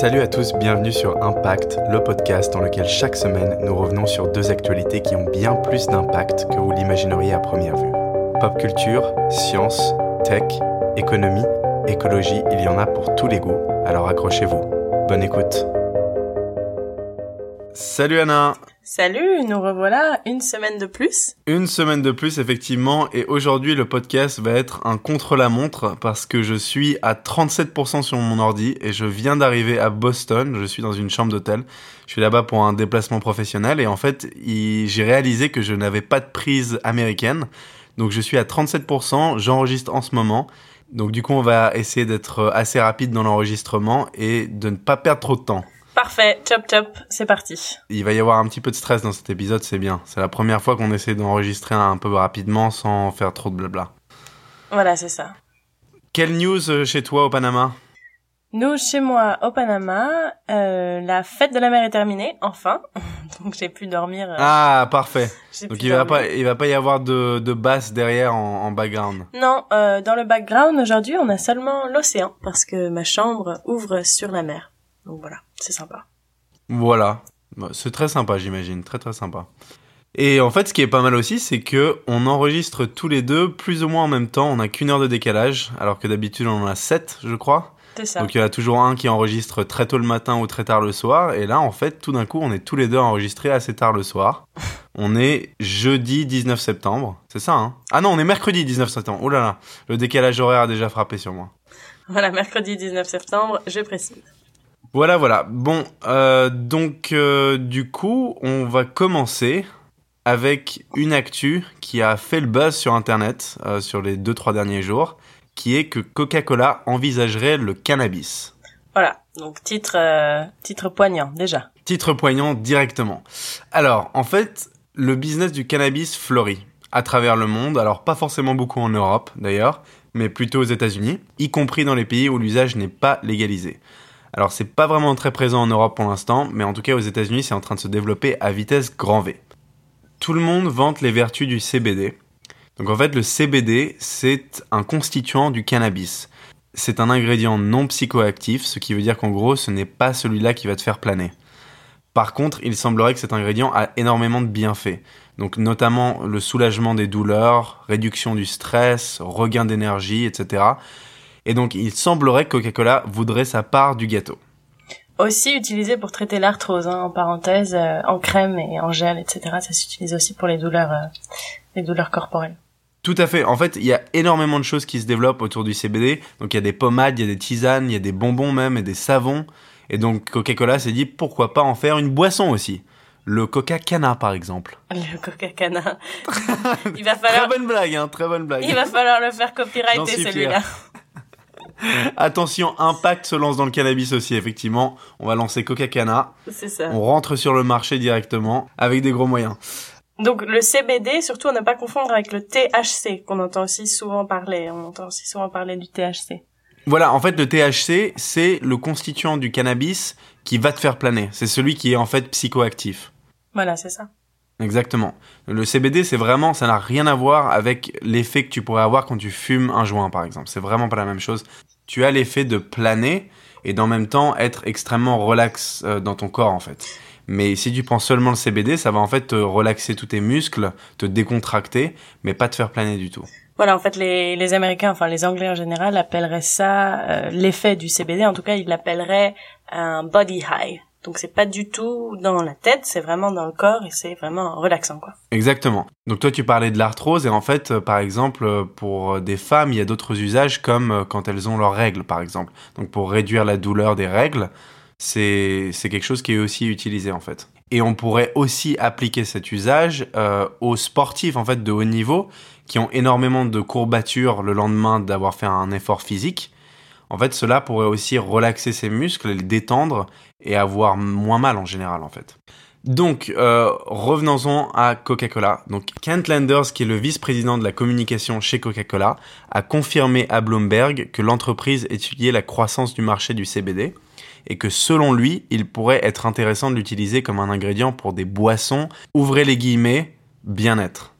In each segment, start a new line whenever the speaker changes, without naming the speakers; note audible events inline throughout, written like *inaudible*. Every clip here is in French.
Salut à tous, bienvenue sur Impact, le podcast dans lequel chaque semaine nous revenons sur deux actualités qui ont bien plus d'impact que vous l'imagineriez à première vue. Pop culture, science, tech, économie, écologie, il y en a pour tous les goûts, alors accrochez-vous. Bonne écoute. Salut Anna.
Salut, nous revoilà une semaine de plus.
Une semaine de plus, effectivement, et aujourd'hui le podcast va être un contre-la-montre parce que je suis à 37% sur mon ordi et je viens d'arriver à Boston, je suis dans une chambre d'hôtel, je suis là-bas pour un déplacement professionnel et en fait j'ai réalisé que je n'avais pas de prise américaine, donc je suis à 37%, j'enregistre en ce moment, donc du coup on va essayer d'être assez rapide dans l'enregistrement et de ne pas perdre trop de temps.
Parfait, chop chop, c'est parti.
Il va y avoir un petit peu de stress dans cet épisode, c'est bien. C'est la première fois qu'on essaie d'enregistrer un peu rapidement sans faire trop de blabla.
Voilà, c'est ça.
Quelle news euh, chez toi au Panama?
Nous, chez moi, au Panama, euh, la fête de la mer est terminée, enfin. *laughs* Donc j'ai pu dormir. Euh,
ah, parfait. *laughs* Donc il va pas, il va pas y avoir de, de basse derrière en, en background.
Non, euh, dans le background aujourd'hui, on a seulement l'océan parce que ma chambre ouvre sur la mer. Donc voilà, c'est sympa.
Voilà, bah, c'est très sympa, j'imagine, très très sympa. Et en fait, ce qui est pas mal aussi, c'est que on enregistre tous les deux plus ou moins en même temps. On n'a qu'une heure de décalage, alors que d'habitude on en a sept, je crois.
C'est ça.
Donc il y en a toujours un qui enregistre très tôt le matin ou très tard le soir. Et là, en fait, tout d'un coup, on est tous les deux enregistrés assez tard le soir. *laughs* on est jeudi 19 septembre. C'est ça, hein? Ah non, on est mercredi 19 septembre. Oh là là, le décalage horaire a déjà frappé sur moi.
Voilà, mercredi 19 septembre, je précise.
Voilà, voilà. Bon, euh, donc euh, du coup, on va commencer avec une actu qui a fait le buzz sur Internet euh, sur les 2-3 derniers jours, qui est que Coca-Cola envisagerait le cannabis.
Voilà, donc titre, titre poignant déjà.
Titre poignant directement. Alors, en fait, le business du cannabis fleurit à travers le monde, alors pas forcément beaucoup en Europe d'ailleurs, mais plutôt aux États-Unis, y compris dans les pays où l'usage n'est pas légalisé. Alors c'est pas vraiment très présent en Europe pour l'instant, mais en tout cas aux États-Unis c'est en train de se développer à vitesse grand V. Tout le monde vante les vertus du CBD. Donc en fait le CBD c'est un constituant du cannabis. C'est un ingrédient non psychoactif, ce qui veut dire qu'en gros ce n'est pas celui-là qui va te faire planer. Par contre, il semblerait que cet ingrédient a énormément de bienfaits. Donc notamment le soulagement des douleurs, réduction du stress, regain d'énergie, etc. Et donc, il semblerait que Coca-Cola voudrait sa part du gâteau.
Aussi utilisé pour traiter l'arthrose, hein, en parenthèse, euh, en crème et en gel, etc. Ça s'utilise aussi pour les douleurs, euh, les douleurs corporelles.
Tout à fait. En fait, il y a énormément de choses qui se développent autour du CBD. Donc, il y a des pommades, il y a des tisanes, il y a des bonbons même et des savons. Et donc, Coca-Cola s'est dit pourquoi pas en faire une boisson aussi? Le Coca-Cana, par exemple. *laughs*
Le Coca-Cana. *laughs* il va falloir...
Très bonne blague, hein, très bonne blague.
Il va falloir le faire copyrighter, celui-là. *laughs*
Attention, Impact se lance dans le cannabis aussi, effectivement. On va lancer Coca-Cana.
C'est ça.
On rentre sur le marché directement avec des gros moyens.
Donc le CBD, surtout à ne pas confondre avec le THC, qu'on entend aussi souvent parler. On entend aussi souvent parler du THC.
Voilà, en fait, le THC, c'est le constituant du cannabis qui va te faire planer. C'est celui qui est en fait psychoactif.
Voilà, c'est ça.
Exactement. Le CBD, c'est vraiment, ça n'a rien à voir avec l'effet que tu pourrais avoir quand tu fumes un joint, par exemple. C'est vraiment pas la même chose tu as l'effet de planer et d'en même temps être extrêmement relax euh, dans ton corps en fait. Mais si tu prends seulement le CBD, ça va en fait te relaxer tous tes muscles, te décontracter, mais pas te faire planer du tout.
Voilà, en fait, les, les Américains, enfin les Anglais en général, appelleraient ça euh, l'effet du CBD. En tout cas, ils l'appelleraient un body high. Donc c'est pas du tout dans la tête, c'est vraiment dans le corps et c'est vraiment relaxant quoi.
Exactement. Donc toi tu parlais de l'arthrose et en fait euh, par exemple euh, pour des femmes il y a d'autres usages comme euh, quand elles ont leurs règles par exemple. Donc pour réduire la douleur des règles, c'est c'est quelque chose qui est aussi utilisé en fait. Et on pourrait aussi appliquer cet usage aux sportifs en fait de haut niveau qui ont énormément de courbatures le lendemain d'avoir fait un effort physique. En fait, cela pourrait aussi relaxer ses muscles, les détendre et avoir moins mal en général en fait. Donc, euh, revenons-en à Coca-Cola. Donc, Kent Landers, qui est le vice-président de la communication chez Coca-Cola, a confirmé à Bloomberg que l'entreprise étudiait la croissance du marché du CBD et que selon lui, il pourrait être intéressant de l'utiliser comme un ingrédient pour des boissons, ouvrez les guillemets, bien-être.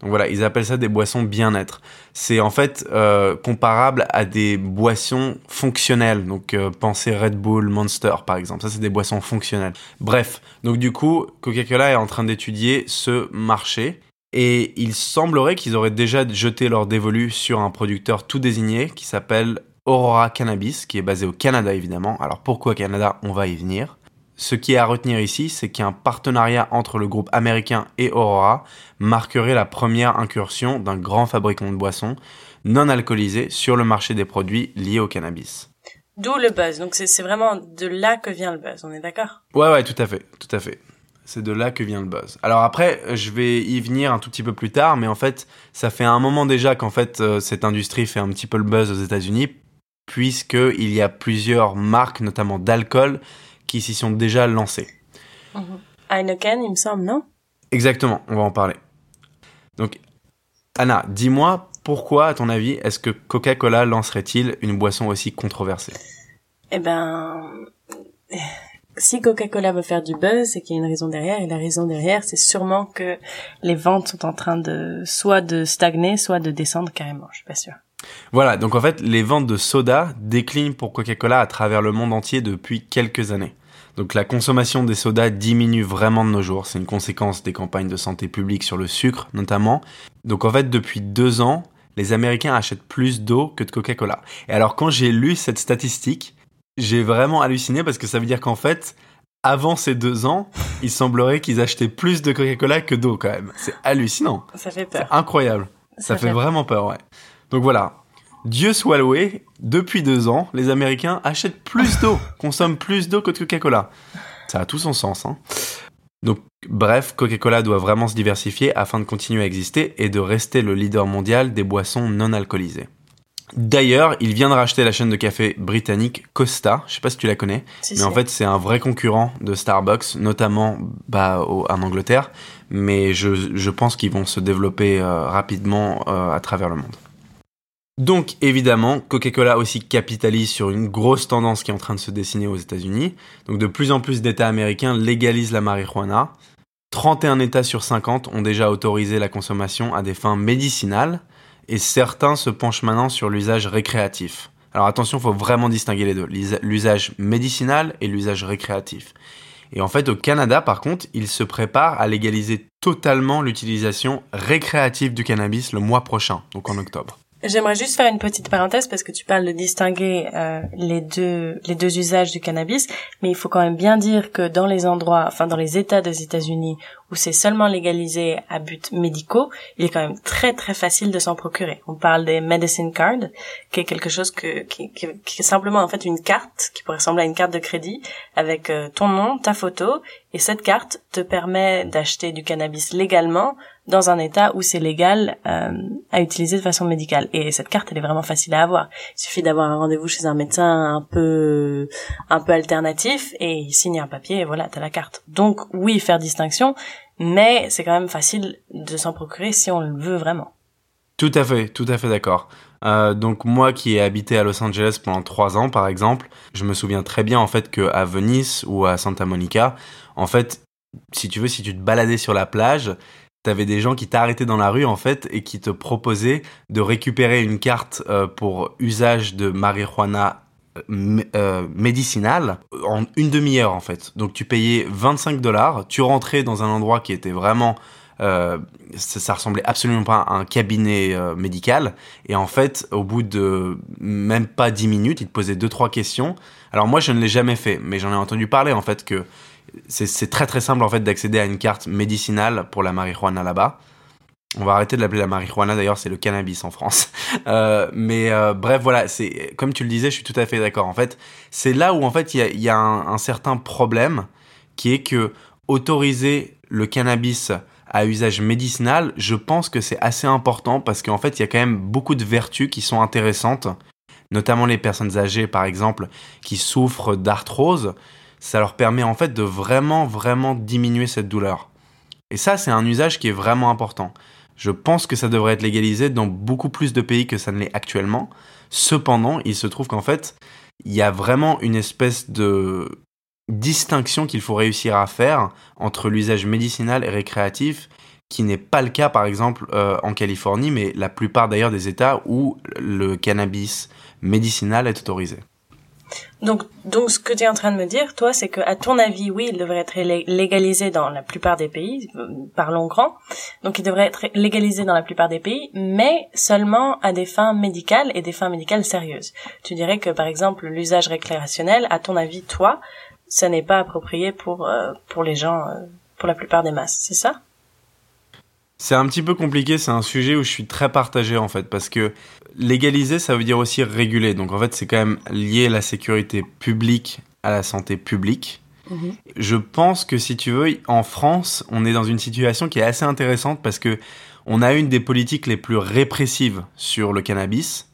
Donc voilà, ils appellent ça des boissons bien-être. C'est en fait euh, comparable à des boissons fonctionnelles. Donc euh, pensez Red Bull, Monster par exemple. Ça c'est des boissons fonctionnelles. Bref, donc du coup, Coca-Cola est en train d'étudier ce marché. Et il semblerait qu'ils auraient déjà jeté leur dévolu sur un producteur tout désigné qui s'appelle Aurora Cannabis, qui est basé au Canada évidemment. Alors pourquoi Canada? On va y venir. Ce qui est à retenir ici, c'est qu'un partenariat entre le groupe américain et Aurora marquerait la première incursion d'un grand fabricant de boissons non alcoolisées sur le marché des produits liés au cannabis.
D'où le buzz. Donc c'est vraiment de là que vient le buzz, on est d'accord?
Ouais, ouais, tout à fait, tout à fait. C'est de là que vient le buzz. Alors après, je vais y venir un tout petit peu plus tard, mais en fait, ça fait un moment déjà qu'en fait euh, cette industrie fait un petit peu le buzz aux États-Unis, puisqu'il y a plusieurs marques, notamment d'alcool, qui s'y sont déjà lancées.
Mhm. Heineken, il me semble, non?
Exactement, on va en parler. Donc, Anna, dis-moi pourquoi, à ton avis, est-ce que Coca-Cola lancerait-il une boisson aussi controversée?
Eh ben, si Coca-Cola veut faire du buzz, c'est qu'il y a une raison derrière, et la raison derrière, c'est sûrement que les ventes sont en train de soit de stagner, soit de descendre carrément. Je suis pas sûre.
Voilà, donc en fait, les ventes de soda déclinent pour Coca-Cola à travers le monde entier depuis quelques années. Donc la consommation des sodas diminue vraiment de nos jours. C'est une conséquence des campagnes de santé publique sur le sucre, notamment. Donc en fait, depuis deux ans, les Américains achètent plus d'eau que de Coca-Cola. Et alors quand j'ai lu cette statistique, j'ai vraiment halluciné parce que ça veut dire qu'en fait, avant ces deux ans, il semblerait qu'ils achetaient plus de Coca-Cola que d'eau quand même. C'est hallucinant.
Ça fait peur.
C'est incroyable. Ça, fait, vraiment peur, ouais. Donc voilà. Dieu soit loué, depuis deux ans, les Américains achètent plus d'eau, *laughs* consomment plus d'eau que de Coca-Cola. Ça a tout son sens, hein. Donc, bref, Coca-Cola doit vraiment se diversifier afin de continuer à exister et de rester le leader mondial des boissons non alcoolisées. D'ailleurs, il vient de racheter la chaîne de café britannique Costa. Je sais pas si tu la connais, mais en fait, c'est un vrai concurrent de Starbucks, notamment bah, en Angleterre. Mais je, je pense qu'ils vont se développer euh, rapidement euh, à travers le monde. Donc évidemment, Coca-Cola aussi capitalise sur une grosse tendance qui est en train de se dessiner aux États-Unis. Donc de plus en plus d'États américains légalisent la marijuana. 31 États sur 50 ont déjà autorisé la consommation à des fins médicinales et certains se penchent maintenant sur l'usage récréatif. Alors attention, il faut vraiment distinguer les deux, l'usage médicinal et l'usage récréatif. Et en fait, au Canada, par contre, ils se préparent à légaliser totalement l'utilisation récréative du cannabis le mois prochain, donc en octobre.
J'aimerais juste faire une petite parenthèse parce que tu parles de distinguer euh, les deux les deux usages du cannabis, mais il faut quand même bien dire que dans les endroits, enfin dans les États des États-Unis où c'est seulement légalisé à buts médicaux, il est quand même très très facile de s'en procurer. On parle des medicine cards, qui est quelque chose que qui, qui, est simplement en fait une carte qui pourrait ressembler à une carte de crédit avec euh, ton nom, ta photo, et cette carte te permet d'acheter du cannabis légalement dans un état où c'est légal euh, à utiliser de façon médicale. Et cette carte, elle est vraiment facile à avoir. Il suffit d'avoir un rendez-vous chez un médecin un peu un peu alternatif et il signe un papier et voilà, t'as la carte. Donc oui, faire distinction, mais c'est quand même facile de s'en procurer si on le veut vraiment.
Tout à fait, tout à fait d'accord. Euh, donc moi qui ai habité à Los Angeles pendant trois ans par exemple, je me souviens très bien en fait que à Venise ou à Santa Monica, en fait, si tu veux, si tu te baladais sur la plage, t'avais des gens qui t'arrêtaient dans la rue en fait et qui te proposaient de récupérer une carte euh, pour usage de marijuana euh, euh, médicinale en une demi-heure en fait. Donc tu payais 25 dollars, tu rentrais dans un endroit qui était vraiment ça, ça, ressemblait absolument pas à un cabinet médical. Et en fait, au bout de même pas 10 minutes, ils te posaient deux trois questions. Alors moi, je ne l'ai jamais fait, mais j'en ai entendu parler en fait que c'est très très simple en fait d'accéder à une carte médicinale pour la marijuana là-bas. On va arrêter de l'appeler la marijuana d'ailleurs, c'est le cannabis en France. *laughs* Euh, mais euh, bref, voilà, c'est comme tu le disais, je suis tout à fait d'accord. En fait, c'est là où en fait il y a, un, certain problème qui est que autoriser le cannabis à usage médicinal, je pense que c'est assez important parce qu'en fait il y a quand même beaucoup de vertus qui sont intéressantes, notamment les personnes âgées par exemple qui souffrent d'arthrose ça leur permet en fait de vraiment, vraiment diminuer cette douleur. Et ça, c'est un usage qui est vraiment important. Je pense que ça devrait être légalisé dans beaucoup plus de pays que ça ne l'est actuellement. Cependant, il se trouve qu'en fait, il y a vraiment une espèce de distinction qu'il faut réussir à faire entre l'usage médicinal et récréatif qui n'est pas le cas par exemple euh, en Californie, mais la plupart d'ailleurs des États où le cannabis médicinal est autorisé.
Donc, donc ce que tu es en train de me dire, toi, c'est que à ton avis, oui, il devrait être légalisé dans la plupart des pays, euh, parlons grand. Donc, il devrait être légalisé dans la plupart des pays, mais seulement à des fins médicales et des fins médicales sérieuses. Tu dirais que, par exemple, l'usage récréationnel, à ton avis, toi, ça n'est pas approprié pour euh, pour les gens, euh, pour la plupart des masses, c'est ça?
C'est un petit peu compliqué, c'est un sujet où je suis très partagé en fait, parce que légaliser, ça veut dire aussi réguler. Donc en fait, c'est quand même lié la sécurité publique à la santé publique. Mhm. Je pense que si tu veux, en France, on est dans une situation qui est assez intéressante parce que on a une des politiques les plus répressives sur le cannabis,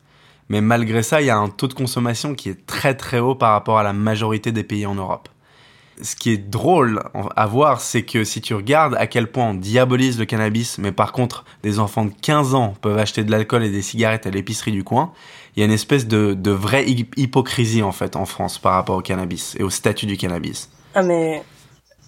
mais malgré ça, il y a un taux de consommation qui est très très haut par rapport à la majorité des pays en Europe ce qui est drôle à voir, c'est que si tu regardes à quel point on diabolise le cannabis, mais par contre, des enfants de 15 ans peuvent acheter de l'alcool et des cigarettes à l'épicerie du coin, il y a une espèce de, de vraie hypocrisie, en fait, en France par rapport au cannabis et au statut du cannabis.
Ah, mais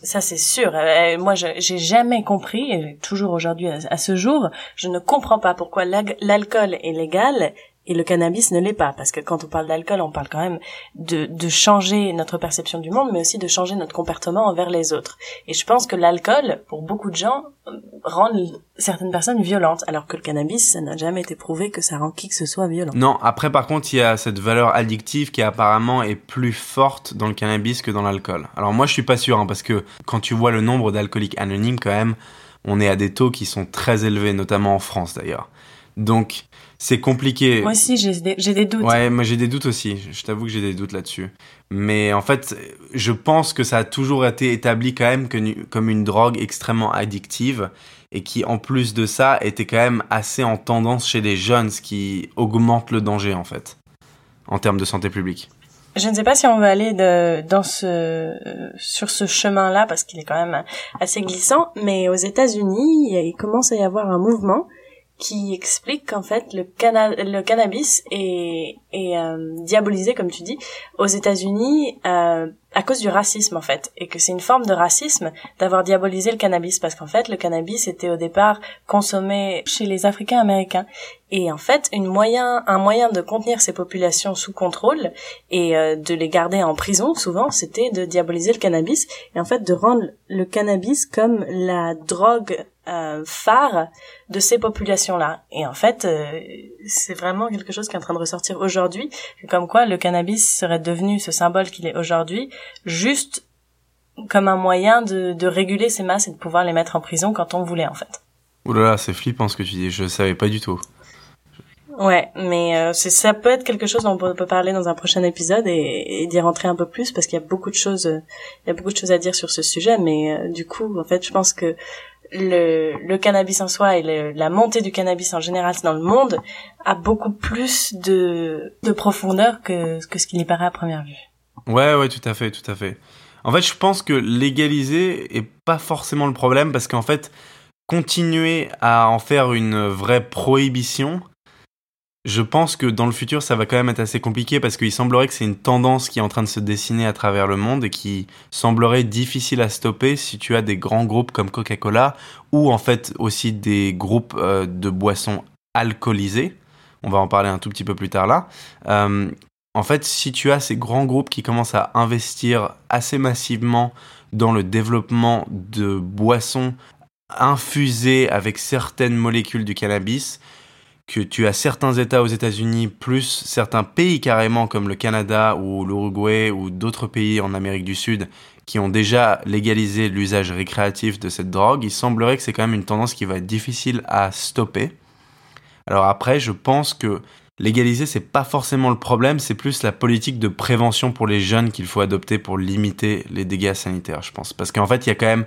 ça c'est sûr. Euh, moi, j'ai jamais compris, toujours aujourd'hui à, ce jour, je ne comprends pas pourquoi l'alcool est légal et le cannabis ne l'est pas, parce que quand on parle d'alcool, on parle quand même de, de changer notre perception du monde, mais aussi de changer notre comportement envers les autres. Et je pense que l'alcool, pour beaucoup de gens, rend certaines personnes violentes, alors que le cannabis, ça n'a jamais été prouvé que ça rend qui que ce soit violent.
Non, après par contre, il y a cette valeur addictive qui apparemment est plus forte dans le cannabis que dans l'alcool. Alors moi, je suis pas sûr, hein, parce que quand tu vois le nombre d'alcooliques anonymes, quand même, on est à des taux qui sont très élevés, notamment en France d'ailleurs. Donc, c'est compliqué.
Moi aussi, j'ai des, des, doutes.
Ouais, moi j'ai des doutes aussi. Je t'avoue que j'ai des doutes là-dessus. Mais en fait, je pense que ça a toujours été établi quand même que, comme une drogue extrêmement addictive et qui, en plus de ça, était quand même assez en tendance chez les jeunes, ce qui augmente le danger en fait, en termes de santé publique.
Je ne sais pas si on va aller de, dans ce, sur ce chemin-là parce qu'il est quand même assez glissant, mais aux États-Unis, il commence à y avoir un mouvement qui explique qu'en fait le, cannabis est, est euh, diabolisé comme tu dis aux États-Unis euh, à cause du racisme en fait et que c'est une forme de racisme d'avoir diabolisé le cannabis parce qu'en fait le cannabis était au départ consommé chez les Africains américains et en fait une moyen un moyen de contenir ces populations sous contrôle et euh, de les garder en prison souvent c'était de diaboliser le cannabis et en fait de rendre le cannabis comme la drogue euh, phare de ces populations-là. Et en fait, euh, c'est vraiment quelque chose qui est en train de ressortir aujourd'hui, comme quoi le cannabis serait devenu ce symbole qu'il est aujourd'hui, juste comme un moyen de, de réguler ces masses et de pouvoir les mettre en prison quand on voulait en fait.
Ouh là là, c'est flippant ce que tu dis, je savais pas du tout.
Ouais, mais euh, ça peut être quelque chose dont on peut parler dans un prochain épisode et, et d'y rentrer un peu plus parce qu'il y a beaucoup de choses, il y a beaucoup de choses à dire sur ce sujet. Mais du coup, en fait, je pense que le, le cannabis en soi et la montée du cannabis en général dans le monde a beaucoup plus de, de profondeur que, que ce qui n'y paraît à première vue.
Ouais, ouais, tout à fait, tout à fait. En fait, je pense que légaliser est pas forcément le problème parce qu'en fait, continuer à en faire une vraie prohibition, je pense que dans le futur, ça va quand même être assez compliqué parce qu'il semblerait que c'est une tendance qui est en train de se dessiner à travers le monde et qui semblerait difficile à stopper si tu as des grands groupes comme Coca-Cola ou en fait aussi des groupes euh, de boissons alcoolisées. On va en parler un tout petit peu plus tard là. Euh, en fait, si tu as ces grands groupes qui commencent à investir assez massivement dans le développement de boissons infusées avec certaines molécules du cannabis, que tu as certains États aux États-Unis, plus certains pays carrément comme le Canada ou l'Uruguay ou d'autres pays en Amérique du Sud qui ont déjà légalisé l'usage récréatif de cette drogue, il semblerait que c'est quand même une tendance qui va être difficile à stopper. Alors après, je pense que légaliser, c'est pas forcément le problème, c'est plus la politique de prévention pour les jeunes qu'il faut adopter pour limiter les dégâts sanitaires, je pense. Parce qu'en fait, il y a quand même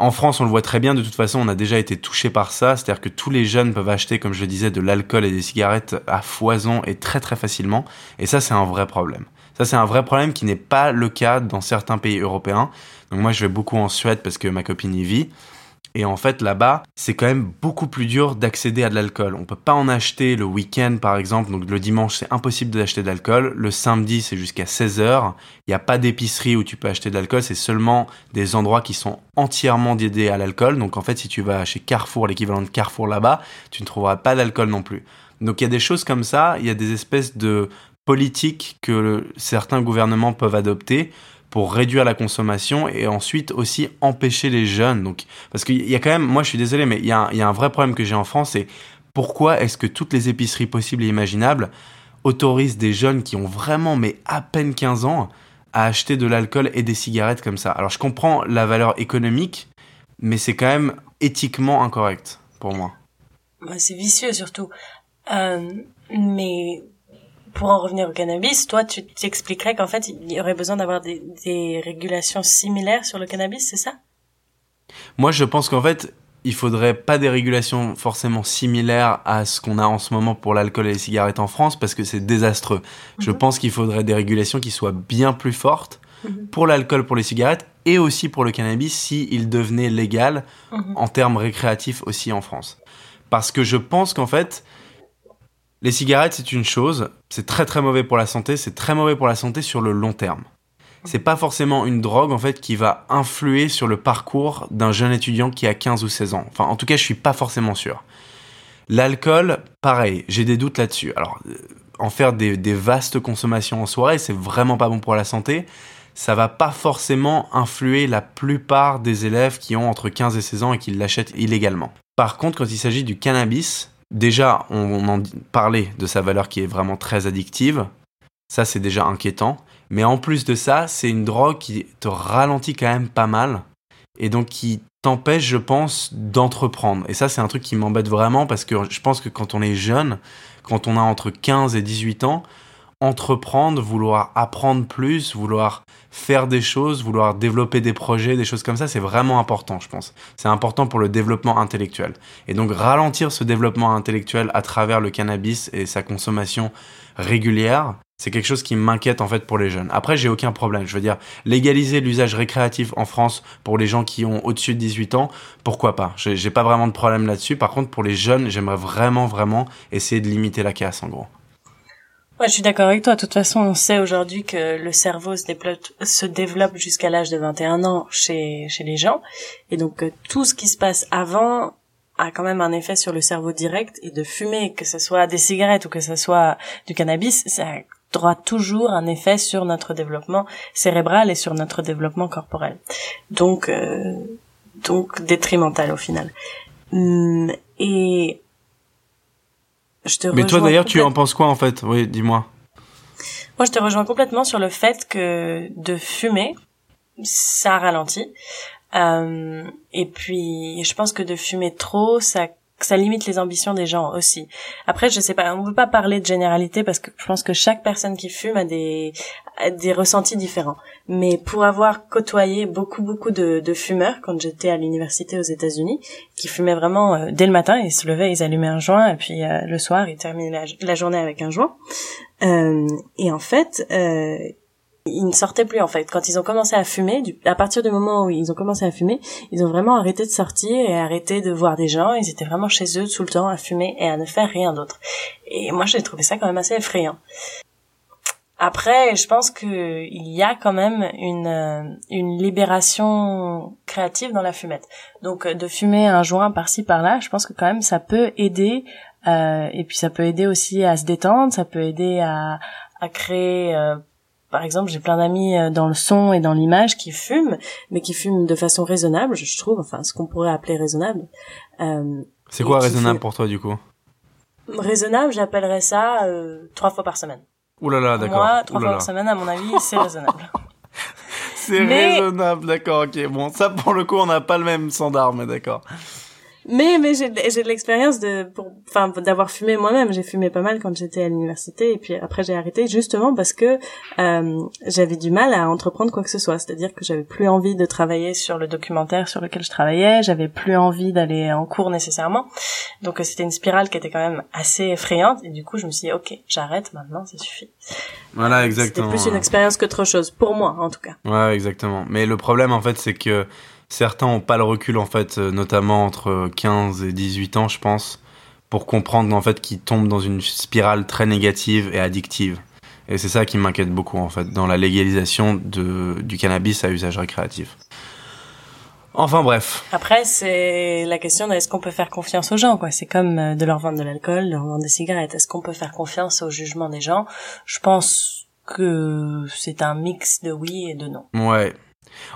en France, on le voit très bien, de toute façon, on a déjà été touché par ça, c'est-à-dire que tous les jeunes peuvent acheter, comme je le disais, de l'alcool et des cigarettes à foison et très très facilement, et ça c'est un vrai problème. Ça c'est un vrai problème qui n'est pas le cas dans certains pays européens. Donc moi je vais beaucoup en Suède parce que ma copine y vit. Et en fait, là-bas, c'est quand même beaucoup plus dur d'accéder à de l'alcool. On peut pas en acheter le week-end, par exemple. Donc, le dimanche, c'est impossible d'acheter de l'alcool. Le samedi, c'est jusqu'à 16h. Il n'y a pas d'épicerie où tu peux acheter de l'alcool. C'est seulement des endroits qui sont entièrement dédiés à l'alcool. Donc, en fait, si tu vas chez Carrefour, l'équivalent de Carrefour là-bas, tu ne trouveras pas d'alcool non plus. Donc, il y a des choses comme ça. Il y a des espèces de politiques que certains gouvernements peuvent adopter pour réduire la consommation et ensuite aussi empêcher les jeunes. Donc, parce qu'il y a quand même, moi je suis désolé, mais il y a un, y a un vrai problème que j'ai en France, c'est pourquoi est-ce que toutes les épiceries possibles et imaginables autorisent des jeunes qui ont vraiment, mais à peine 15 ans, à acheter de l'alcool et des cigarettes comme ça? Alors je comprends la valeur économique, mais c'est quand même éthiquement incorrect pour moi.
C'est vicieux surtout. Euh, mais pour en revenir au cannabis, toi, tu t'expliquerais qu'en fait, il y aurait besoin d'avoir des, des, régulations similaires sur le cannabis, c'est ça?
Moi, je pense qu'en fait, il faudrait pas des régulations forcément similaires à ce qu'on a en ce moment pour l'alcool et les cigarettes en France, parce que c'est désastreux. Je mhm. pense qu'il faudrait des régulations qui soient bien plus fortes mhm. pour l'alcool, pour les cigarettes, et aussi pour le cannabis, s'il il devenait légal mhm. en termes récréatifs aussi en France. Parce que je pense qu'en fait, les cigarettes, c'est une chose, c'est très très mauvais pour la santé, c'est très mauvais pour la santé sur le long terme. C'est pas forcément une drogue en fait qui va influer sur le parcours d'un jeune étudiant qui a 15 ou 16 ans. Enfin, en tout cas, je suis pas forcément sûr. L'alcool, pareil, j'ai des doutes là-dessus. Alors, euh, en faire des, des, vastes consommations en soirée, c'est vraiment pas bon pour la santé. Ça va pas forcément influer la plupart des élèves qui ont entre 15 et 16 ans et qui l'achètent illégalement. Par contre, quand il s'agit du cannabis, Déjà, on, en parlait de sa valeur qui est vraiment très addictive. Ça, c'est déjà inquiétant. Mais en plus de ça, c'est une drogue qui te ralentit quand même pas mal. Et donc qui t'empêche, je pense, d'entreprendre. Et ça, c'est un truc qui m'embête vraiment parce que je pense que quand on est jeune, quand on a entre 15 et 18 ans, entreprendre, vouloir apprendre plus, vouloir faire des choses, vouloir développer des projets, des choses comme ça, c'est vraiment important, je pense. C'est important pour le développement intellectuel. Et donc ralentir ce développement intellectuel à travers le cannabis et sa consommation régulière, c'est quelque chose qui m'inquiète en fait pour les jeunes. Après, j'ai aucun problème. Je veux dire, légaliser l'usage récréatif en France pour les gens qui ont au-dessus de 18 ans, pourquoi pas? J'ai pas vraiment de problème là-dessus. Par contre, pour les jeunes, j'aimerais vraiment, vraiment essayer de limiter la casse en gros.
Ouais, je suis d'accord avec toi. De toute façon, on sait aujourd'hui que le cerveau se développe, jusqu'à l'âge de 21 ans chez, chez les gens. Et donc, euh, tout ce qui se passe avant a quand même un effet sur le cerveau direct. Et de fumer, que ce soit des cigarettes ou que ce soit du cannabis, ça aura toujours un effet sur notre développement cérébral et sur notre développement corporel. Donc, euh, donc détrimental au final.
Mais toi d'ailleurs, tu en penses quoi en fait? Oui, dis-moi.
Moi, je te rejoins complètement sur le fait que de fumer, ça ralentit. Euh, et puis, je pense que de fumer trop, ça ça limite les ambitions des gens aussi. Après, je sais pas, on peut pas parler de généralité parce que je pense que chaque personne qui fume a des des ressentis différents. Mais pour avoir côtoyé beaucoup beaucoup de, de fumeurs quand j'étais à l'université aux États-Unis, qui fumaient vraiment euh, dès le matin, ils se levaient, ils allumaient un joint et puis euh, le soir ils terminaient la, journée avec un joint. Euh, et en fait, ils ne sortaient plus en fait. Quand ils ont commencé à fumer, à partir du moment où ils ont commencé à fumer, ils ont vraiment arrêté de sortir et arrêté de voir des gens. Ils étaient vraiment chez eux tout le temps à fumer et à ne faire rien d'autre. Et moi, j'ai trouvé ça quand même assez effrayant. Après, je pense que il y a quand même une euh, une libération créative dans la fumette. Donc, euh, de fumer un joint par-ci par-là, je pense que quand même ça peut aider. Euh, et puis ça peut aider aussi à se détendre, ça peut aider à à créer euh, par exemple, j'ai plein d'amis euh, dans le son et dans l'image qui fument, mais qui fument de façon raisonnable, je trouve, enfin, ce qu'on pourrait appeler raisonnable.
Euh, c'est quoi raisonnable pour toi, du coup?
Raisonnable, j'appellerais ça euh, trois fois par semaine.
Ouh là là, d'accord.
Moi, trois fois par semaine, à mon avis, c'est *laughs* raisonnable.
c'est raisonnable, d'accord, ok. Bon, ça, pour le coup, on n'a pas le même standard, mais d'accord.
Mais mais j'ai j'ai de l'expérience de pour enfin d'avoir fumé moi-même. J'ai fumé pas mal quand j'étais à l'université et puis après j'ai arrêté justement parce que euh, j'avais du mal à entreprendre quoi que ce soit. C'est-à-dire que j'avais plus envie de travailler sur le documentaire sur lequel je travaillais. J'avais plus envie d'aller en cours nécessairement. Donc c'était une spirale qui était quand même assez effrayante et du coup je me suis dit ok j'arrête maintenant ça suffit.
Voilà exactement.
C'était plus une expérience qu'autre chose pour moi en tout cas.
Ouais exactement. Mais le problème en fait c'est que certains ont pas le recul en fait, euh, notamment entre 15 et 18 ans, je pense, pour comprendre en fait qu'ils tombent dans une spirale très négative et addictive. Et c'est ça qui m'inquiète beaucoup en fait dans la légalisation de, du cannabis à usage récréatif. Enfin bref.
Après, c'est la question de est-ce qu'on peut faire confiance aux gens, quoi. C'est comme euh, de leur vendre de l'alcool, de leur vendre des cigarettes. Est-ce qu'on peut faire confiance au jugement des gens? Je pense que c'est un mix de oui et de non.
Ouais.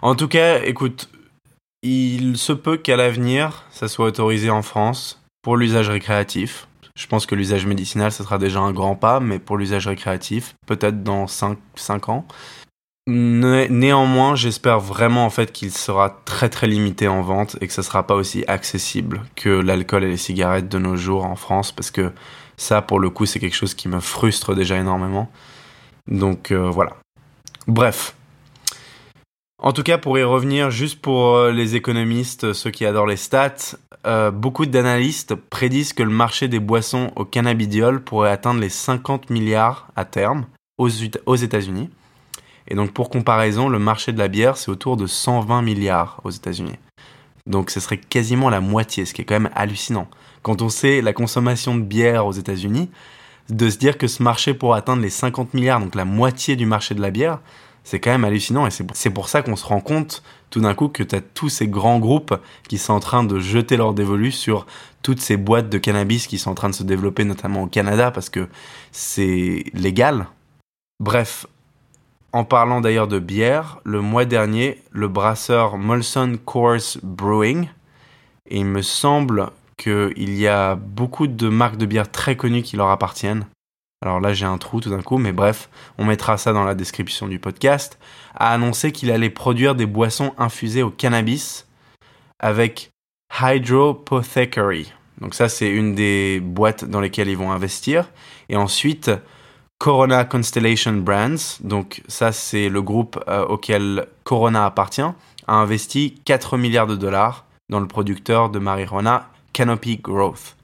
En tout cas, écoute, il se peut qu'à l'avenir, ça soit autorisé en France pour l'usage récréatif. Je pense que l'usage médicinal, ce sera déjà un grand pas, mais pour l'usage récréatif, peut-être dans 5, 5 ans. néanmoins, j'espère vraiment en fait qu'il sera très très limité en vente et que ce sera pas aussi accessible que l'alcool et les cigarettes de nos jours en France, parce que ça, pour le coup, c'est quelque chose qui me frustre déjà énormément. Donc euh, voilà. Bref, en tout cas, pour y revenir, juste pour euh, les économistes, ceux qui adorent les stats, euh, beaucoup d'analystes prédisent que le marché des boissons au cannabidiol pourrait atteindre les 50 milliards à terme aux, aux États-Unis. Et donc, pour comparaison, le marché de la bière, c'est autour de 120 milliards aux États-Unis. Donc, ce serait quasiment la moitié, ce qui est quand même hallucinant. Quand on sait la consommation de bière aux États-Unis, de se dire que ce marché pourrait atteindre les 50 milliards, donc la moitié du marché de la bière, c'est quand même hallucinant et c'est pour ça qu'on se rend compte tout d'un coup que tu as tous ces grands groupes qui sont en train de jeter leur dévolu sur toutes ces boîtes de cannabis qui sont en train de se développer notamment au Canada parce que c'est légal. Bref, en parlant d'ailleurs de bière, le mois dernier, le brasseur Molson Coors Brewing, et il me semble qu'il y a beaucoup de marques de bière très connues qui leur appartiennent, alors là j'ai un trou tout d'un coup, mais bref, on mettra ça dans la description du podcast, a annoncé qu'il allait produire des boissons infusées au cannabis avec Hydropothecary. Donc ça c'est une des boîtes dans lesquelles ils vont investir. Et ensuite, Corona Constellation Brands, donc ça c'est le groupe euh, auquel Corona appartient, a investi 4 milliards de dollars dans le producteur de marijuana Canopy Growth.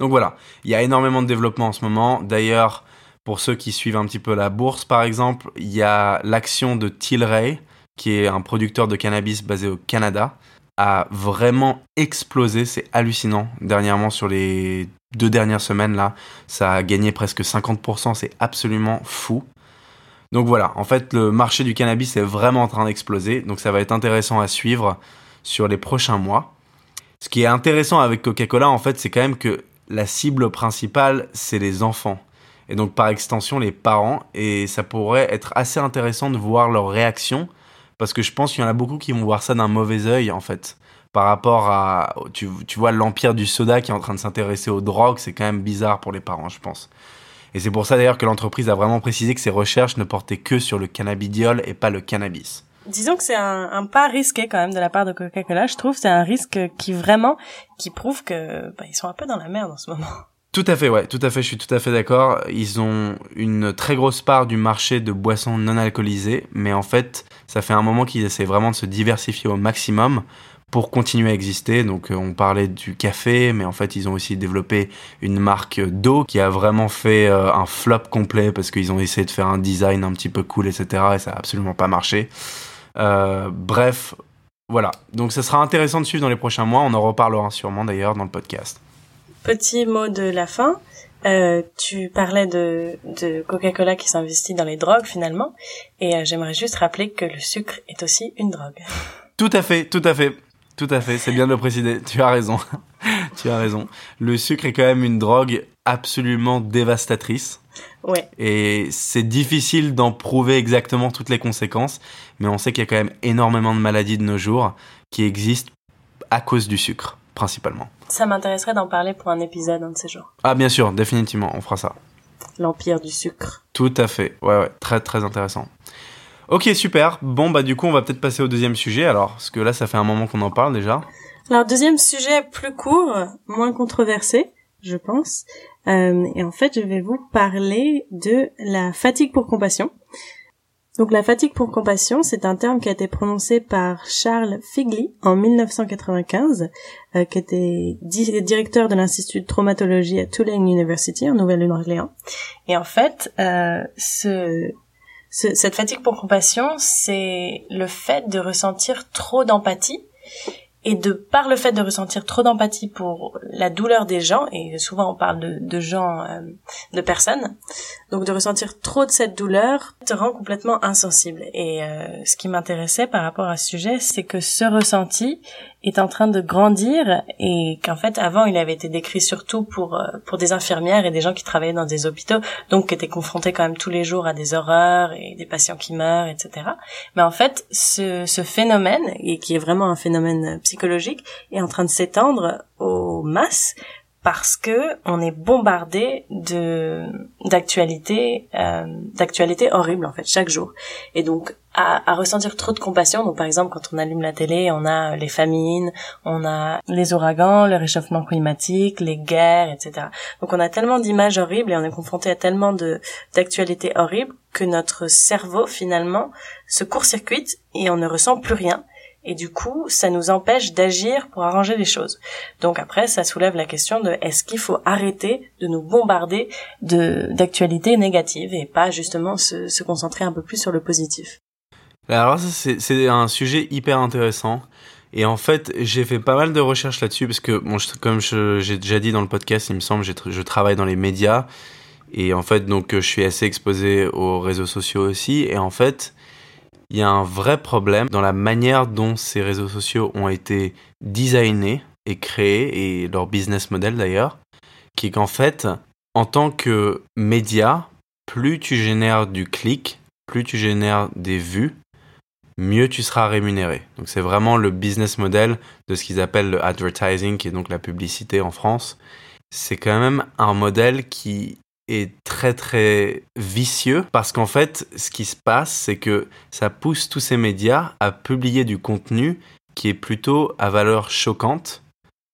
Donc voilà, il y a énormément de développement en ce moment. D'ailleurs, pour ceux qui suivent un petit peu la bourse, par exemple, il y a l'action de Tilray, qui est un producteur de cannabis basé au Canada, a vraiment explosé. C'est hallucinant. Dernièrement, sur les deux dernières semaines, là, ça a gagné presque 50%. C'est absolument fou. Donc voilà, en fait, le marché du cannabis est vraiment en train d'exploser. Donc ça va être intéressant à suivre sur les prochains mois. Ce qui est intéressant avec Coca-Cola, en fait, c'est quand même que la cible principale, c'est les enfants. Et donc par extension les parents. Et ça pourrait être assez intéressant de voir leur réaction. Parce que je pense qu'il y en a beaucoup qui vont voir ça d'un mauvais œil en fait. Par rapport à, tu, vois, l'empire du soda qui est en train de s'intéresser aux drogues, c'est quand même bizarre pour les parents, je pense. Et c'est pour ça d'ailleurs que l'entreprise a vraiment précisé que ses recherches ne portaient que sur le cannabidiol et pas le cannabis.
Disons que c'est un, pas risqué quand même de la part de Coca-Cola. Je trouve c'est un risque qui vraiment qui prouve que bah, ils sont un peu dans la merde en ce moment. *laughs*
Tout à fait, ouais, tout à fait, je suis tout à fait d'accord. Ils ont une très grosse part du marché de boissons non alcoolisées, mais en fait, ça fait un moment qu'ils essaient vraiment de se diversifier au maximum pour continuer à exister. Donc, euh, on parlait du café, mais en fait, ils ont aussi développé une marque d'eau qui a vraiment fait euh, un flop complet parce qu'ils ont essayé de faire un design un petit peu cool, etc. Et ça a absolument pas marché. Euh, bref, voilà. Donc ça sera intéressant de suivre dans les prochains mois. On en reparlera sûrement d'ailleurs dans le podcast.
Petit mot de la fin. Euh, tu parlais de, de Coca-Cola qui s'investit dans les drogues finalement, et j'aimerais juste rappeler que le sucre est aussi une drogue.
Tout à fait, tout à fait, tout à fait. C'est bien de le préciser. Tu as raison, *laughs* tu as raison. Le sucre est quand même une drogue absolument dévastatrice.
Ouais.
Et c'est difficile d'en prouver exactement toutes les conséquences, mais on sait qu'il y a quand même énormément de maladies de nos jours qui existent à cause du sucre, principalement.
Ça m'intéresserait d'en parler pour un épisode un de ces jours.
Ah bien sûr, définitivement, on fera ça.
L'empire du sucre.
Tout à fait, ouais ouais, très très intéressant. Ok, super. Bon, bah du coup, on va peut-être passer au deuxième sujet, alors, parce que là, ça fait un moment qu'on en parle déjà.
Alors, deuxième sujet plus court, moins controversé, je pense. Euh, et en fait, je vais vous parler de la fatigue pour compassion. Donc la fatigue pour compassion, c'est un terme qui a été prononcé par Charles Figley en 1995, euh, qui était directeur de l'Institut de traumatologie à Tulane University en Nouvelle-Orléans. Et en fait, euh, ce, cette fatigue pour compassion, c'est le fait de ressentir trop d'empathie. Et de par le fait de ressentir trop d'empathie pour la douleur des gens et souvent on parle de, de gens euh, de personnes donc de ressentir trop de cette douleur te rend complètement insensible. Et euh, ce qui m'intéressait par rapport à ce sujet c'est que ce ressenti est en train de grandir et qu'en fait avant il avait été décrit surtout pour euh, pour des infirmières et des gens qui travaillaient dans des hôpitaux donc qui étaient confrontés quand même tous les jours à des horreurs et des patients qui meurent etc mais en fait ce, ce phénomène et qui est vraiment un phénomène psychologique est en train de s'étendre aux masses parce que on est bombardé de d'actualités euh, d'actualités horribles en fait chaque jour. Et donc à, à, ressentir trop de compassion donc par exemple quand on allume la télé on a les famines on a les ouragans le réchauffement climatique les guerres etc donc on a tellement d'images horribles et on est confronté à tellement de d'actualités horribles que notre cerveau finalement se court-circuite et on ne ressent plus rien et du coup, ça nous empêche d'agir pour arranger les choses. Donc après, ça soulève la question de est-ce qu'il faut arrêter de nous bombarder de d'actualités négatives et pas justement se, concentrer un peu plus sur le positif.
Alors ça, c'est un sujet hyper intéressant. Et en fait, j'ai fait pas mal de recherches là-dessus parce que, comme j'ai déjà dit dans le podcast, il me semble, je travaille dans les médias et en fait, donc, je suis assez exposé aux réseaux sociaux aussi. Et en fait, il y a un vrai problème dans la manière dont ces réseaux sociaux ont été designés et créés, et leur business model d'ailleurs, qui est qu'en fait, en tant que média, plus tu génères du clic, plus tu génères des vues, mieux tu seras rémunéré. Donc c'est vraiment le business model de ce qu'ils appellent le advertising, qui est donc la publicité en France. C'est quand même un modèle qui est très très vicieux parce qu'en fait, ce qui se passe, c'est que ça pousse tous ces médias à publier du contenu qui est plutôt à valeur choquante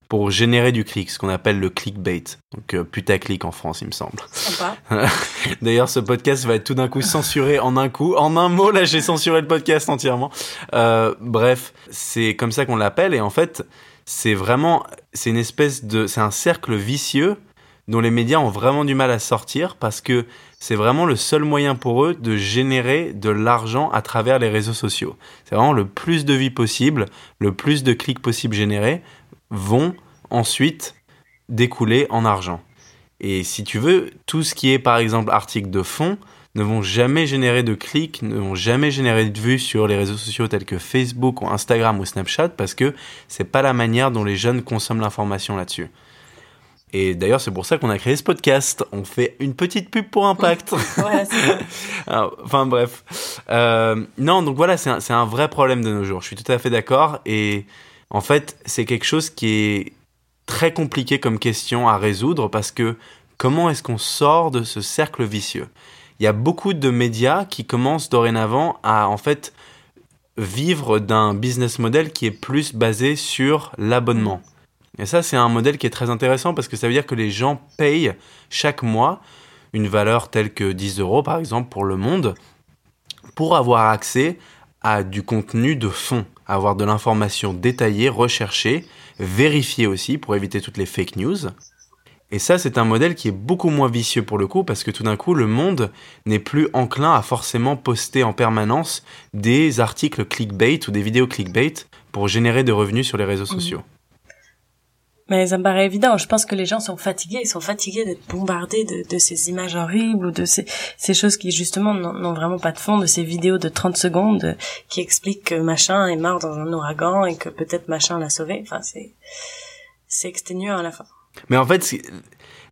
pour générer du clic, ce qu'on appelle le clickbait. Donc euh, putaclic en France, il me semble. *laughs* D'ailleurs, ce podcast va être tout d'un coup censuré en un coup. En un mot, là, j'ai censuré le podcast entièrement. Euh, bref, c'est comme ça qu'on l'appelle. Et en fait, c'est vraiment, c'est une espèce de, c'est un cercle vicieux dont les médias ont vraiment du mal à sortir parce que c'est vraiment le seul moyen pour eux de générer de l'argent à travers les réseaux sociaux. C'est vraiment le plus de vie possible, le plus de clics possible générés vont ensuite découler en argent. Et si tu veux, tout ce qui est par exemple article de fond ne vont jamais générer de clics, ne vont jamais générer de vues sur les réseaux sociaux tels que Facebook ou Instagram ou Snapchat parce que c'est pas la manière dont les jeunes consomment l'information là-dessus. Et d'ailleurs, c'est pour ça qu'on a créé ce podcast. On fait une petite pub pour Impact. *laughs* *laughs* enfin bref. Euh, non, donc voilà, c'est un, un, vrai problème de nos jours. Je suis tout à fait d'accord. Et en fait, c'est quelque chose qui est très compliqué comme question à résoudre parce que comment est-ce qu'on sort de ce cercle vicieux? Il y a beaucoup de médias qui commencent dorénavant à en fait vivre d'un business model qui est plus basé sur l'abonnement. Et ça, c'est un modèle qui est très intéressant parce que ça veut dire que les gens payent chaque mois une valeur telle que 10 euros, par exemple, pour le monde, pour avoir accès à du contenu de fond, avoir de l'information détaillée, recherchée, vérifiée aussi pour éviter toutes les fake news. Et ça, c'est un modèle qui est beaucoup moins vicieux pour le coup, parce que tout d'un coup, le monde n'est plus enclin à forcément poster en permanence des articles clickbait ou des vidéos clickbait pour générer de revenus sur les réseaux mmh.
Mais ça me paraît évident. Je pense que les gens sont fatigués. Ils sont fatigués d'être bombardés de, de, ces images horribles ou de ces, ces choses qui, justement, n'ont vraiment pas de fond, de ces vidéos de 30 secondes qui expliquent que machin est mort dans un ouragan et que peut-être machin l'a sauvé. Enfin, c'est, c'est exténuant à la fin.
Mais en fait,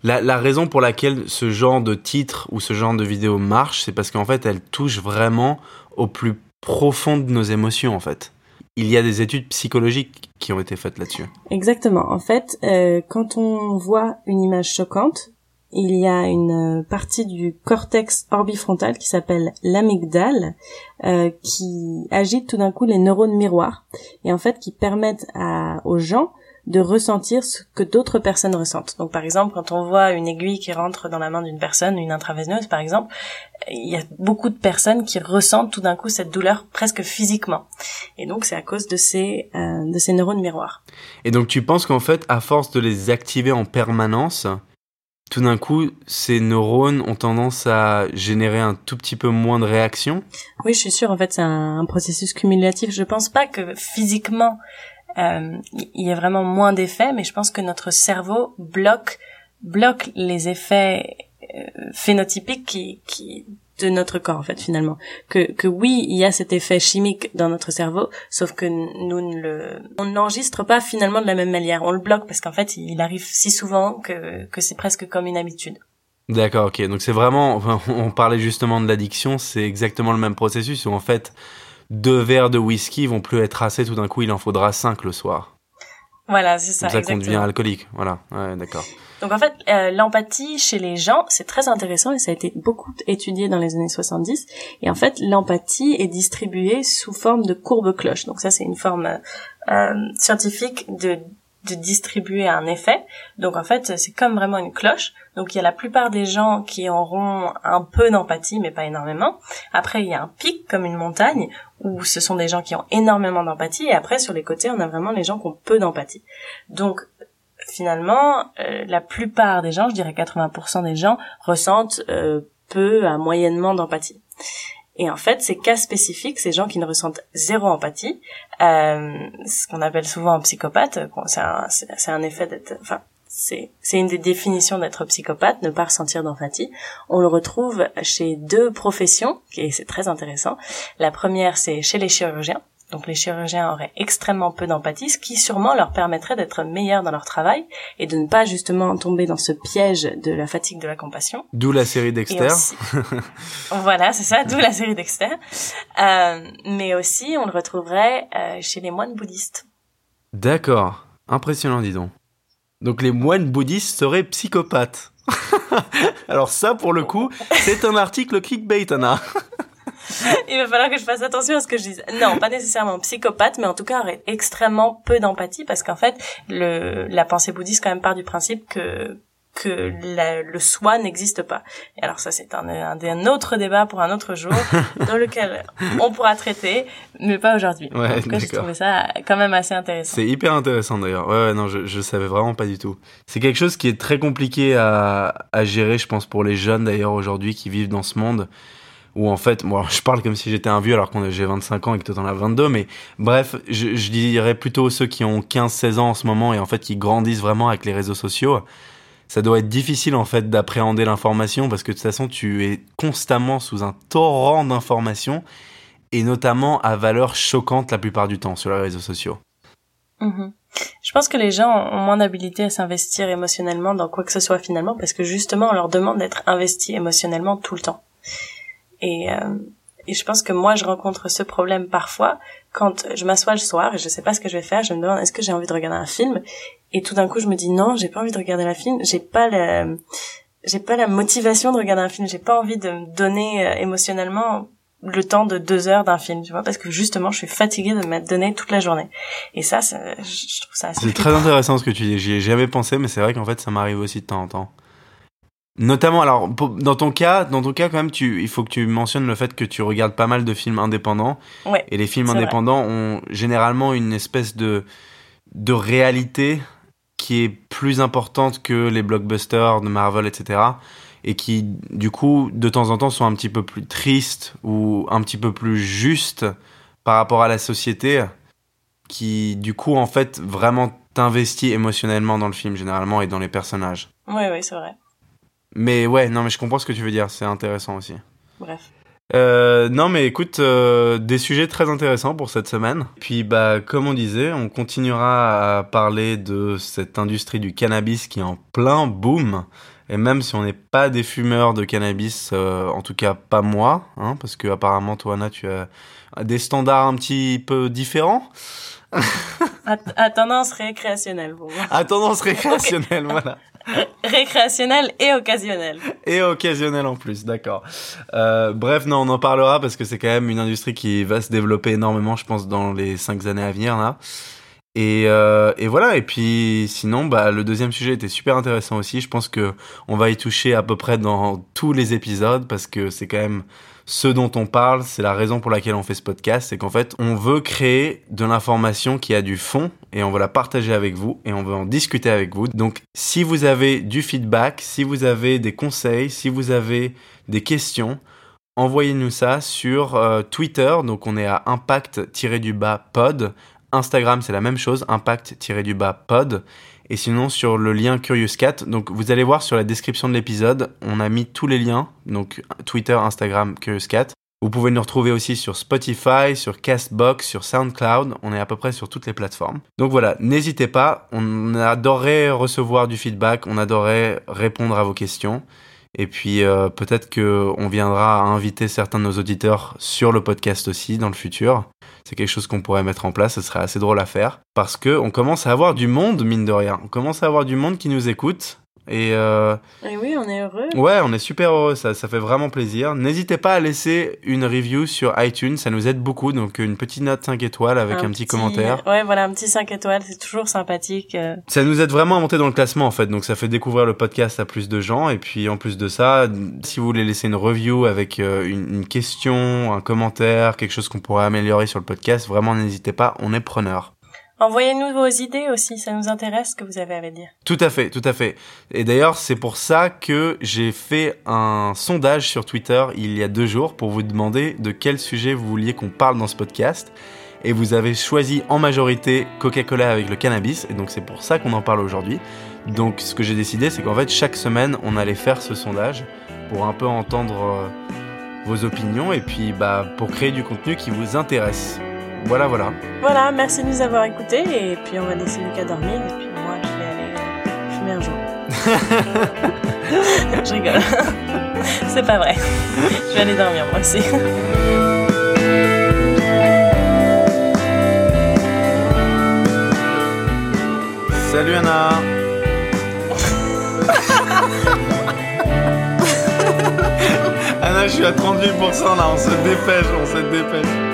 la, la raison pour laquelle ce genre de titre ou ce genre de vidéo marche, c'est parce qu'en fait, elle touche vraiment au plus profond de nos émotions, en fait il y a des études psychologiques qui ont été faites là-dessus.
Exactement. En fait, euh, quand on voit une image choquante, il y a une euh, partie du cortex orbifrontal qui s'appelle l'amygdale euh, qui agite tout d'un coup les neurones miroirs et en fait qui permettent à, aux gens de ressentir ce que d'autres personnes ressentent. Donc par exemple, quand on voit une aiguille qui rentre dans la main d'une personne, une intraveineuse par exemple, il y a beaucoup de personnes qui ressentent tout d'un coup cette douleur presque physiquement. Et donc c'est à cause de ces euh, de ces neurones miroirs.
Et donc tu penses qu'en fait, à force de les activer en permanence, tout d'un coup, ces neurones ont tendance à générer un tout petit peu moins de réactions?
Oui, je suis sûre. En fait, c'est un, un processus cumulatif. Je pense pas que physiquement il y a vraiment moins d'effets, mais je pense que notre cerveau bloque bloque les effets phénotypiques qui, qui de notre corps en fait finalement. Que que oui il y a cet effet chimique dans notre cerveau sauf que nous ne le on n'enregistre pas finalement de la même manière. On le bloque parce qu'en fait il arrive si souvent que que c'est presque comme une habitude.
D'accord ok. Donc c'est vraiment on parlait justement de l'addiction c'est exactement le même processus où en fait deux verres de whisky vont plus être assez tout d'un coup il en faudra cinq le soir.
Voilà c'est ça
c'est ça qu'on devient alcoolique. Voilà. Ouais d'accord.
Donc en fait, euh, l'empathie chez les gens, c'est très intéressant et ça a été beaucoup étudié dans les années 70. Et en fait, l'empathie est distribuée sous forme de courbe cloche. Donc ça, c'est une forme euh, scientifique de de distribuer un effet. Donc en fait, c'est comme vraiment une cloche. Donc il y a la plupart des gens qui auront un peu d'empathie, mais pas énormément. Après, il y a un pic comme une montagne où ce sont des gens qui ont énormément d'empathie. Et après, sur les côtés, on a vraiment les gens qui ont peu d'empathie. Donc finalement, euh, la plupart des gens, je dirais 80% des gens, ressentent euh, peu à moyennement d'empathie. Et en fait, ces cas spécifiques, ces gens qui ne ressentent zéro empathie, euh, ce qu'on appelle souvent un psychopathe, c'est un, un, effet d'être, enfin, c'est, une des définitions d'être psychopathe, ne pas ressentir d'empathie. On le retrouve chez deux professions, et c'est très intéressant. La première, c'est chez les chirurgiens. Donc les chirurgiens auraient extrêmement peu d'empathie, ce qui sûrement leur permettrait d'être meilleurs dans leur travail et de ne pas justement tomber dans ce piège de la fatigue de la compassion.
D'où la série Dexter. *laughs*
voilà, c'est ça, d'où la série Dexter. Euh, mais aussi, on le retrouverait euh, chez les moines bouddhistes.
D'accord, impressionnant, dis donc. Donc les moines bouddhistes seraient psychopathes. *laughs* Alors ça, pour le coup, c'est un article clickbait, Anna. *laughs* *laughs*
Il va falloir que je fasse attention à ce que je dis. Non, pas nécessairement psychopathe, mais en tout cas extrêmement peu d'empathie parce qu'en fait, le, la pensée bouddhiste quand même part du principe que que le soi n'existe pas. Et alors ça, c'est un, un, autre débat pour un autre jour, *laughs* dans lequel on pourra traiter, mais pas aujourd'hui.
Ouais,
en tout cas, j'ai trouvé ça quand même assez intéressant.
C'est hyper intéressant d'ailleurs. Ouais, ouais, non, je, je savais vraiment pas du tout. C'est quelque chose qui est très compliqué à, à gérer, je pense, pour les jeunes d'ailleurs aujourd'hui qui vivent dans ce monde où en fait, moi je parle comme si j'étais un vieux alors qu'on j'ai 25 ans et que toi t'en as 22, mais bref, je, je dirais plutôt ceux qui ont 15-16 ans en ce moment et en fait qui grandissent vraiment avec les réseaux sociaux. Ça doit être difficile en fait d'appréhender l'information parce que de toute façon tu es constamment sous un torrent d'informations et notamment à valeur choquante la plupart du temps sur les réseaux sociaux.
Mm-hmm. Je pense que les gens ont moins d'habilité à s'investir émotionnellement dans quoi que ce soit finalement parce que justement on leur demande d'être investis émotionnellement tout le temps. Et, euh, et je pense que moi, je rencontre ce problème parfois quand je m'assois le soir et je sais pas ce que je vais faire. Je me demande est-ce que j'ai envie de regarder un film? Et tout d'un coup, je me dis non, j'ai pas envie de regarder un film. J'ai pas la, j'ai pas la motivation de regarder un film. J'ai pas envie de me donner euh, émotionnellement le temps de deux heures d'un film, tu vois, parce que justement, je suis fatiguée de m'être donné toute la journée. Et ça, je trouve ça
assez. C'est très intéressant ce que tu dis. J'y ai jamais pensé, mais c'est vrai qu'en fait, ça m'arrive aussi de temps en temps. Notamment, alors, dans ton cas, dans ton cas, quand même, tu, il faut que tu mentionnes le fait que tu regardes pas mal de films indépendants.
Ouais,
et les films indépendants ont généralement une espèce de, de réalité qui est plus importante que les blockbusters de Marvel, etc. Et qui, du coup, de temps en temps, sont un petit peu plus tristes ou un petit peu plus justes par rapport à la société. Qui, du coup, en fait, vraiment t'investit émotionnellement dans le film, généralement, et dans les personnages.
Oui, oui, c'est vrai.
Mais ouais, non, mais je comprends ce que tu veux dire, c'est intéressant aussi.
Bref.
Euh, non mais écoute, euh, des sujets très intéressants pour cette semaine. Puis bah comme on disait, on continuera à parler de cette industrie du cannabis qui est en plein boom. Et même si on n'est pas des fumeurs de cannabis, euh, en tout cas pas moi, hein, parce que apparemment toi Anna, tu as des standards un petit peu différents. *laughs*
à, tendance récréationnelle pour moi.
À tendance *laughs* récréationnelle, voilà. *laughs*
récréationnel et occasionnel.
Et occasionnel en plus, d'accord. Euh, bref, non, on en parlera parce que c'est quand même une industrie qui va se développer énormément, je pense, dans les cinq années à venir là. Et, euh, et voilà. Et puis, sinon, bah, le deuxième sujet était super intéressant aussi. Je pense que on va y toucher à peu près dans tous les épisodes parce que c'est quand même ce dont on parle, c'est la raison pour laquelle on fait ce podcast, c'est qu'en fait, on veut créer de l'information qui a du fond et on veut la partager avec vous et on veut en discuter avec vous. Donc, si vous avez du feedback, si vous avez des conseils, si vous avez des questions, envoyez-nous ça sur euh, Twitter. Donc, on est à impact-du-bas pod Instagram, c'est la même chose, impact-du-bas pod. Et sinon, sur le lien Curious Cat, donc vous allez voir sur la description de l'épisode, on a mis tous les liens, donc Twitter, Instagram, Curious Cat. Vous pouvez nous retrouver aussi sur Spotify, sur Castbox, sur SoundCloud. On est à peu près sur toutes les plateformes. Donc voilà, n'hésitez pas. On adorerait recevoir du feedback. On adorerait répondre à vos questions. Et puis euh, peut-être qu'on viendra inviter certains de nos auditeurs sur le podcast aussi dans le futur. C'est quelque chose qu'on pourrait mettre en place, ce serait assez drôle à faire. Parce qu'on commence à avoir du monde, mine de rien. On commence à avoir du monde qui nous écoute. Et, euh,
Et oui, on est heureux.
Ouais, on est super heureux, ça, ça fait vraiment plaisir. N'hésitez pas à laisser une review sur iTunes, ça nous aide beaucoup. Donc une petite note 5 étoiles avec un, petit, commentaire.
Ouais, voilà, un petit 5 étoiles, c'est toujours sympathique. euh.
Ça nous aide vraiment à monter dans le classement en fait, donc ça fait découvrir le podcast à plus de gens. Et puis en plus de ça, si vous voulez laisser une review avec euh, une, une question, un commentaire, quelque chose qu'on pourrait améliorer sur le podcast, vraiment n'hésitez pas, on est preneur.
Envoyez-nous vos idées aussi, ça nous intéresse ce que vous avez à dire.
Tout à fait, tout à fait. Et d'ailleurs, c'est pour ça que j'ai fait un sondage sur Twitter il y a deux jours pour vous demander de quel sujet vous vouliez qu'on parle dans ce podcast. Et vous avez choisi en majorité Coca-Cola avec le cannabis, et donc c'est pour ça qu'on en parle aujourd'hui. Donc ce que j'ai décidé, c'est qu'en fait, chaque semaine, on allait faire ce sondage pour un peu entendre euh, vos opinions, et puis bah, pour créer du contenu qui vous intéresse. Voilà, voilà.
Voilà, merci de nous avoir écoutés et puis on va laisser Lucas dormir et puis moi je vais aller fumer un joint. *laughs* je rigole. C'est pas vrai. Je vais aller dormir moi aussi.
Salut Anna *laughs* Anna, je suis à 38% là, on se dépêche, on se dépêche.